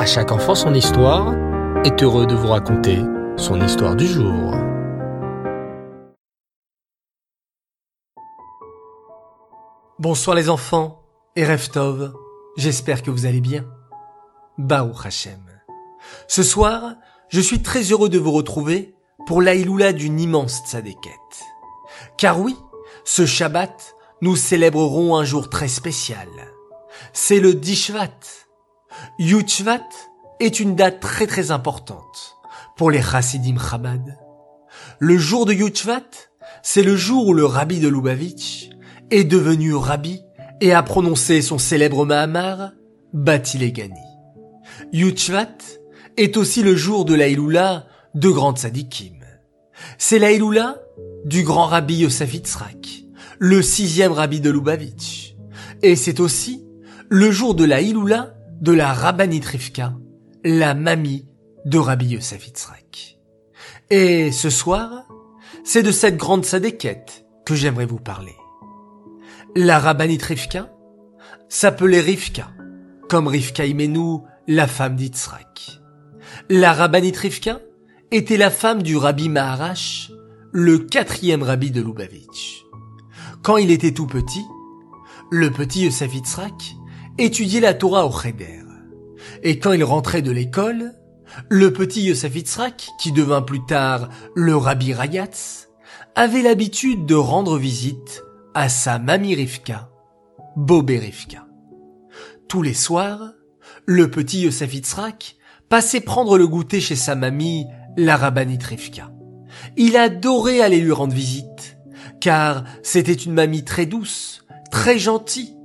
À chaque enfant son histoire est heureux de vous raconter son histoire du jour. Bonsoir les enfants et Reftov, j'espère que vous allez bien. Baruch Hashem. Ce soir, je suis très heureux de vous retrouver pour l'Aïloula d'une immense tzadékette. Car oui, ce Shabbat, nous célébrerons un jour très spécial. C'est le Dishvat. Yutshvat est une date très très importante pour les Chassidim Chabad. Le jour de Yutshvat, c'est le jour où le rabbi de Lubavitch est devenu rabbi et a prononcé son célèbre Mahamar, Batilegani. Yutshvat est aussi le jour de l'Aïloula de Grand Tzadikim. C'est l'Aïloula du grand rabbi Yosef Yitzhak, le sixième rabbi de Lubavitch. Et c'est aussi le jour de la Iloula de la Rabbanit Rivka, la mamie de Rabbi Yosef Yitzhak. Et ce soir, c'est de cette grande sadéquette que j'aimerais vous parler. La Rabbanit Rivka s'appelait Rivka, comme Rivka Imenu, la femme d'Yitzhak. La Rabbanit Rivka était la femme du Rabbi Maharash, le quatrième rabbi de Lubavitch. Quand il était tout petit, le petit Yosef Yitzhak étudiait la Torah au Cheder. Et quand il rentrait de l'école, le petit Yosef qui devint plus tard le Rabbi Rayatz, avait l'habitude de rendre visite à sa mamie Rivka, Bobé Rivka. Tous les soirs, le petit Yosef passait prendre le goûter chez sa mamie, la Rabbanit Rivka. Il adorait aller lui rendre visite, car c'était une mamie très douce, très gentille,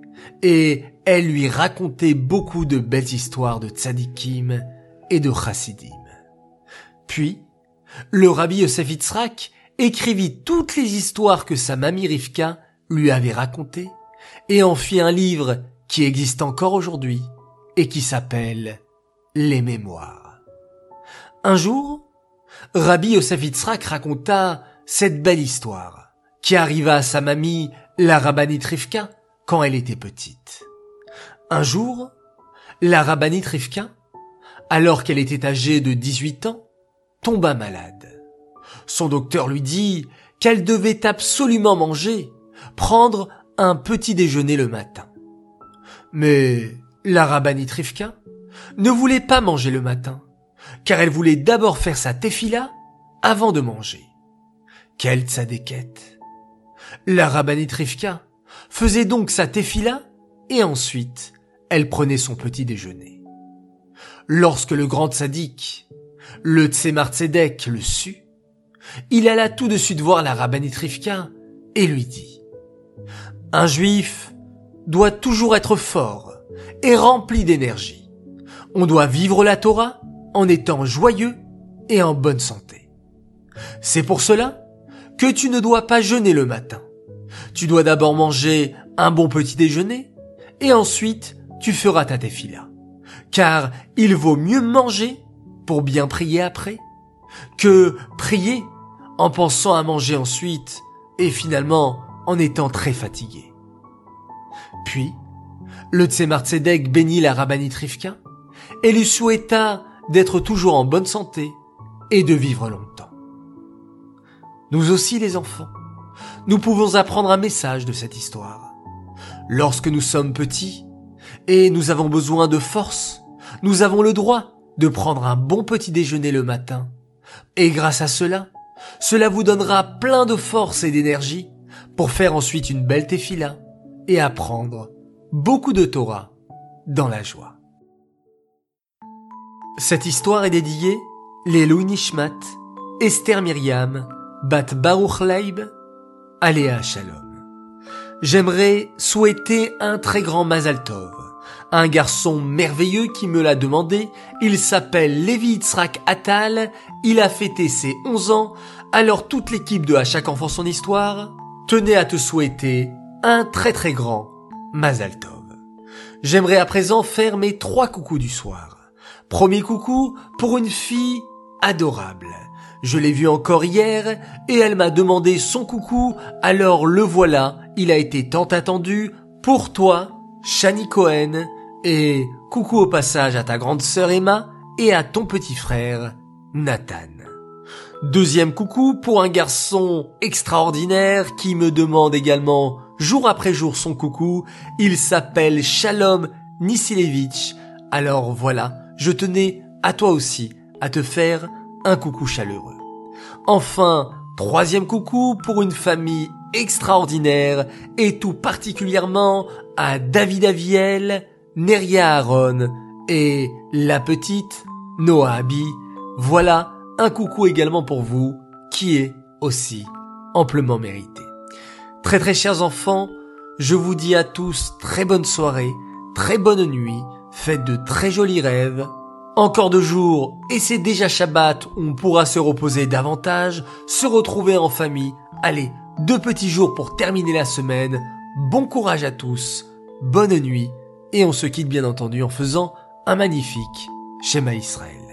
et elle lui racontait beaucoup de belles histoires de tzadikim et de chassidim. Puis, le rabbi Yosef écrivit toutes les histoires que sa mamie Rivka lui avait racontées et en fit un livre qui existe encore aujourd'hui et qui s'appelle Les Mémoires. Un jour, Rabbi Yosef raconta cette belle histoire qui arriva à sa mamie, la rabbinite Rivka, quand elle était petite. Un jour, la rabbinite alors qu'elle était âgée de 18 ans, tomba malade. Son docteur lui dit qu'elle devait absolument manger, prendre un petit déjeuner le matin. Mais la rabbinite Rivka ne voulait pas manger le matin, car elle voulait d'abord faire sa tefila avant de manger. Quelle tzadékette La rabbinite faisait donc sa tefila et ensuite elle prenait son petit déjeuner. Lorsque le grand tzaddik, le Tzemar le sut, il alla tout de suite voir la rabbinite Rivka et lui dit Un juif doit toujours être fort et rempli d'énergie. On doit vivre la Torah en étant joyeux et en bonne santé. C'est pour cela que tu ne dois pas jeûner le matin. Tu dois d'abord manger un bon petit déjeuner et ensuite tu feras ta tefila. Car il vaut mieux manger pour bien prier après que prier en pensant à manger ensuite et finalement en étant très fatigué. Puis, le Tzemar Tzedek bénit la rabbinite Rivka et lui souhaita d'être toujours en bonne santé et de vivre longtemps. Nous aussi les enfants, nous pouvons apprendre un message de cette histoire. Lorsque nous sommes petits et nous avons besoin de force, nous avons le droit de prendre un bon petit déjeuner le matin. Et grâce à cela, cela vous donnera plein de force et d'énergie pour faire ensuite une belle tefila et apprendre beaucoup de Torah dans la joie. Cette histoire est dédiée les Nishmat, Esther Myriam, Bat Baruch Leib, Aléa Shalom. J'aimerais souhaiter un très grand Mazal Tov, un garçon merveilleux qui me l'a demandé. Il s'appelle Levi Yitzhak Atal, il a fêté ses 11 ans, alors toute l'équipe de À chaque enfant son histoire tenait à te souhaiter un très très grand Mazal Tov. J'aimerais à présent faire mes trois coucous du soir. Premier coucou pour une fille adorable. Je l'ai vue encore hier et elle m'a demandé son coucou, alors le voilà, il a été tant attendu pour toi, Shani Cohen, Et coucou au passage à ta grande sœur Emma et à ton petit frère Nathan. Deuxième coucou pour un garçon extraordinaire qui me demande également jour après jour son coucou. Il s'appelle Shalom Nisilevich. Alors voilà, je tenais à toi aussi à te faire un coucou chaleureux. Enfin, troisième coucou pour une famille extraordinaire et tout particulièrement à David Aviel, Neria Aaron et la petite Noah Abi. Voilà un coucou également pour vous qui est aussi amplement mérité. Très très chers enfants, je vous dis à tous très bonne soirée, très bonne nuit, faites de très jolis rêves. Encore deux jours et c'est déjà Shabbat on pourra se reposer davantage, se retrouver en famille. Allez, deux petits jours pour terminer la semaine. Bon courage à tous, bonne nuit et on se quitte bien entendu en faisant un magnifique schéma Israël.